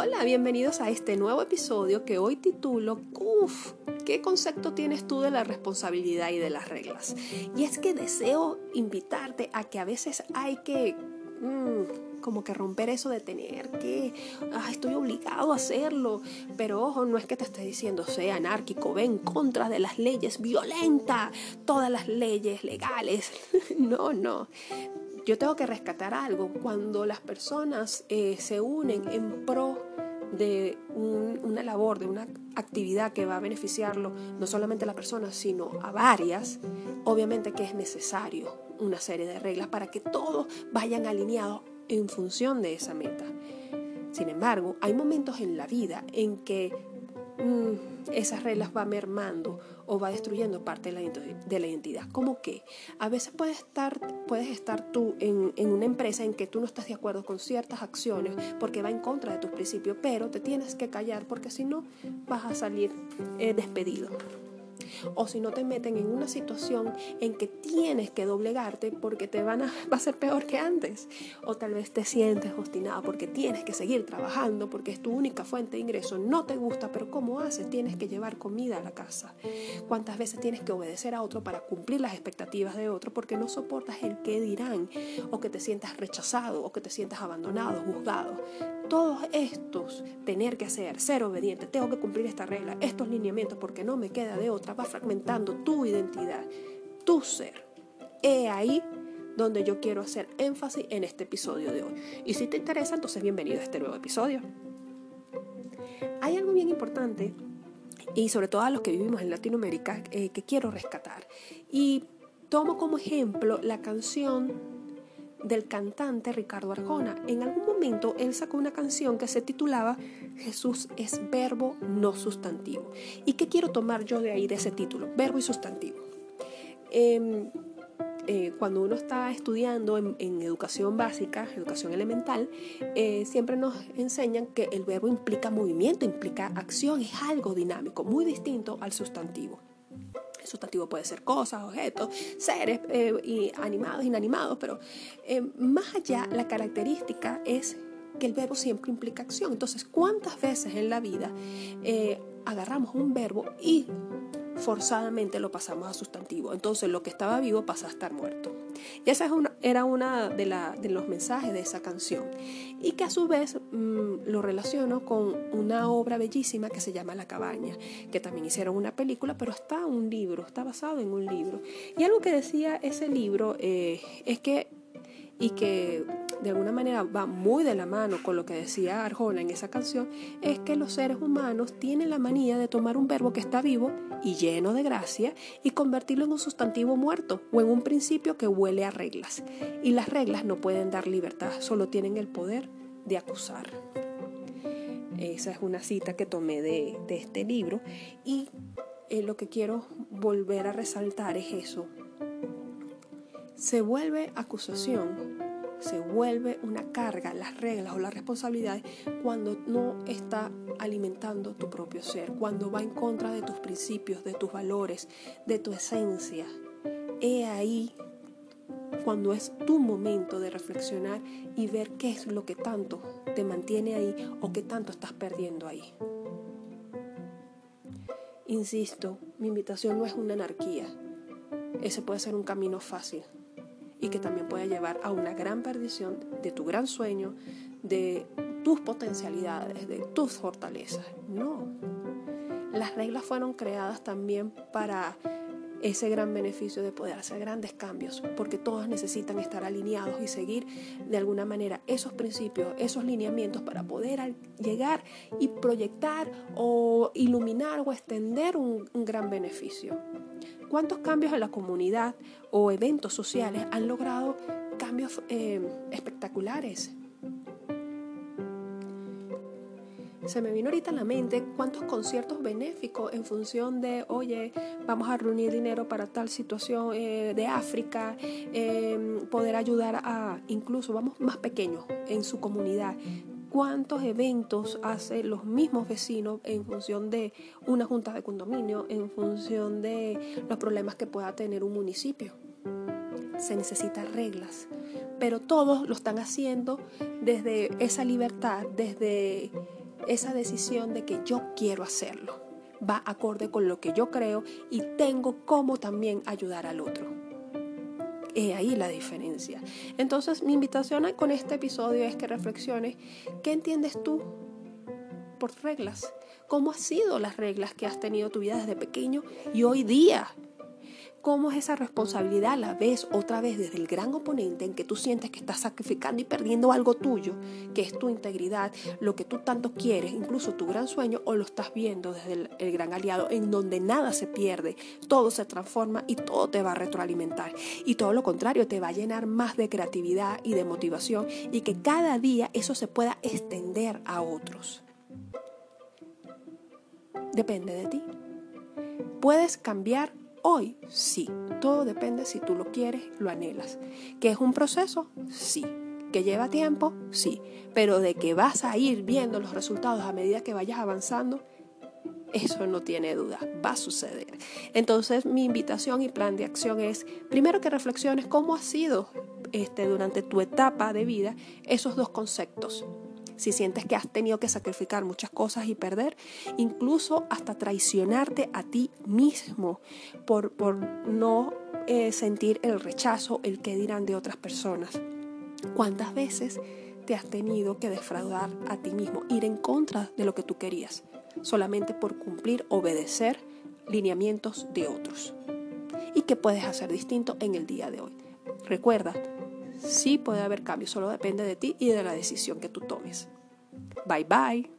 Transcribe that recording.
Hola, bienvenidos a este nuevo episodio que hoy titulo Uf, ¿qué concepto tienes tú de la responsabilidad y de las reglas? Y es que deseo invitarte a que a veces hay que... Mm, como que romper eso de tener que, ah, estoy obligado a hacerlo, pero ojo, no es que te esté diciendo sea anárquico, ve en contra de las leyes, violenta todas las leyes legales, no, no, yo tengo que rescatar algo. Cuando las personas eh, se unen en pro de una labor, de una actividad que va a beneficiarlo no solamente a la persona, sino a varias, obviamente que es necesario una serie de reglas para que todos vayan alineados en función de esa meta. Sin embargo, hay momentos en la vida en que mm, esas reglas va mermando o va destruyendo parte de la, identidad. Como que a veces puedes estar, puedes estar tú en, una empresa en que tú no estás de acuerdo con ciertas acciones porque va en contra de tus principios, pero te tienes que callar porque si no vas a salir eh, despedido o si no te meten en una situación en que tienes que doblegarte porque te van a, va a ser peor que antes, o tal vez te sientes obstinado porque tienes que seguir trabajando porque es tu única fuente de ingreso, no te gusta, pero ¿cómo haces? Tienes que llevar comida a la casa. ¿Cuántas veces tienes que obedecer a otro para cumplir las expectativas de otro porque no soportas el que dirán o que te sientas rechazado o que te sientas abandonado, juzgado? Todos estos, tener que hacer, ser obediente, tengo que cumplir esta regla, estos lineamientos porque no me queda de otra, va fragmentando tu identidad, tu ser. He ahí donde yo quiero hacer énfasis en este episodio de hoy. Y si te interesa, entonces bienvenido a este nuevo episodio. Hay algo bien importante, y sobre todo a los que vivimos en Latinoamérica, eh, que quiero rescatar. Y tomo como ejemplo la canción del cantante Ricardo Arjona. En algún momento él sacó una canción que se titulaba Jesús es verbo, no sustantivo. ¿Y qué quiero tomar yo de ahí, de ese título? Verbo y sustantivo. Em, eh, cuando uno está estudiando en, educación básica, educación elemental, eh, siempre nos enseñan que el verbo implica movimiento, implica acción, es algo dinámico, muy distinto al sustantivo sustantivo puede ser cosas, objetos, seres eh, y animados, inanimados, pero eh, más allá la característica es que el verbo siempre implica acción. Entonces, ¿cuántas veces en la vida eh, agarramos un verbo y forzadamente lo pasamos a sustantivo. Entonces lo que estaba vivo pasa a estar muerto. Y esa era una de, los mensajes de esa canción. Y que a su vez mm, lo relaciono con una obra bellísima que se llama La cabaña, que también hicieron una película, pero está un libro, está basado en un libro. Y algo que decía ese libro eh, es que, y que de alguna manera va muy de la mano con lo que decía Arjona en esa canción, es que los seres humanos tienen la manía de tomar un verbo que está vivo y lleno de gracia y convertirlo en un sustantivo muerto o en un principio que huele a reglas. Y las reglas no pueden dar libertad, solo tienen el poder de acusar. Esa es una cita que tomé de, este libro y eh, lo que quiero volver a resaltar es eso. Se vuelve acusación se vuelve una carga, las reglas o las responsabilidades, cuando no está alimentando tu propio ser, cuando va en contra de tus principios, de tus valores, de tu esencia. He ahí cuando es tu momento de reflexionar y ver qué es lo que tanto te mantiene ahí o qué tanto estás perdiendo ahí. Insisto, mi invitación no es una anarquía. Ese puede ser un camino fácil, y que también puede llevar a una gran perdición de tu gran sueño, de tus potencialidades, de tus fortalezas. No. Las reglas fueron creadas también para ese gran beneficio de poder hacer grandes cambios, porque todos necesitan estar alineados y seguir de alguna manera esos principios, esos lineamientos para poder llegar y proyectar o iluminar o extender un, un gran beneficio. ¿Cuántos cambios en la comunidad o eventos sociales han logrado cambios eh, espectaculares? Se me vino ahorita a la mente cuántos conciertos benéficos en función de, oye, vamos a reunir dinero para tal situación eh, de África, em, poder ayudar a, incluso, vamos más pequeños en su comunidad, cuántos eventos hacen los mismos vecinos en función de una junta de condominio, en función de los problemas que pueda tener un municipio. Se necesitan reglas, pero todos lo están haciendo desde esa libertad, desde esa decisión de que yo quiero hacerlo. Va acorde con lo que yo creo y tengo cómo también ayudar al otro. Es ahí la diferencia. Entonces mi invitación con este episodio es que reflexiones, ¿qué entiendes tú por reglas? ¿Cómo han sido las reglas que has tenido tu vida desde pequeño y hoy día? Cómo es esa responsabilidad la ves otra vez desde el gran oponente en que tú sientes que estás sacrificando y perdiendo algo tuyo, que es tu integridad, lo que tú tanto quieres, incluso tu gran sueño, o lo estás viendo desde el, el gran aliado en donde nada se pierde, todo se transforma y todo te va a retroalimentar. Y todo lo contrario, te va a llenar más de creatividad y de motivación y que cada día eso se pueda extender a otros. Depende de ti. Puedes cambiar Hoy sí, todo depende si tú lo quieres, lo anhelas. ¿Que es un proceso? Sí. ¿Que lleva tiempo? Sí. Pero de que vas a ir viendo los resultados a medida que vayas avanzando, eso no tiene duda, va a suceder. Entonces mi invitación y plan de acción es, primero que reflexiones cómo ha sido este, durante tu etapa de vida esos dos conceptos, si sientes que has tenido que sacrificar muchas cosas y perder, incluso hasta traicionarte a ti mismo por, por no eh, sentir el rechazo, el que dirán de otras personas. ¿Cuántas veces te has tenido que defraudar a ti mismo, ir en contra de lo que tú querías, solamente por cumplir, obedecer lineamientos de otros? ¿Y qué puedes hacer distinto en el día de hoy? Recuerda, sí puede haber cambio, solo depende de ti y de la decisión que tú tomes. Bye bye.